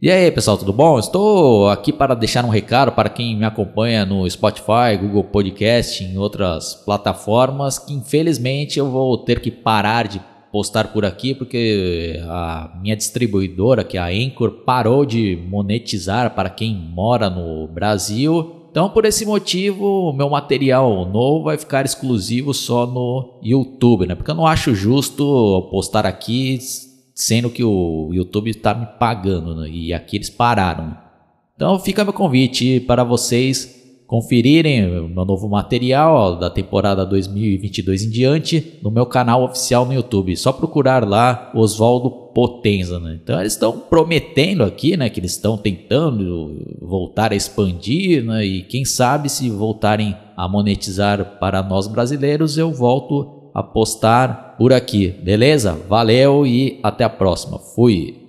E aí, pessoal, tudo bom? Estou aqui para deixar um recado para quem me acompanha no Spotify, Google Podcast, em outras plataformas, que infelizmente eu vou ter que parar de postar por aqui porque a minha distribuidora, que é a Anchor, parou de monetizar para quem mora no Brasil. Então, por esse motivo, o meu material novo vai ficar exclusivo só no YouTube, né? Porque eu não acho justo postar aqui sendo que o YouTube está me pagando né? e aqui eles pararam. Então fica meu convite para vocês conferirem o meu novo material da temporada 2022 em diante no meu canal oficial no YouTube. Só procurar lá Oswaldo Potenza. Né? Então eles estão prometendo aqui, né, que eles estão tentando voltar a expandir, né, e quem sabe se voltarem a monetizar para nós brasileiros, eu volto a postar por aqui, beleza? Valeu e até a próxima. Fui.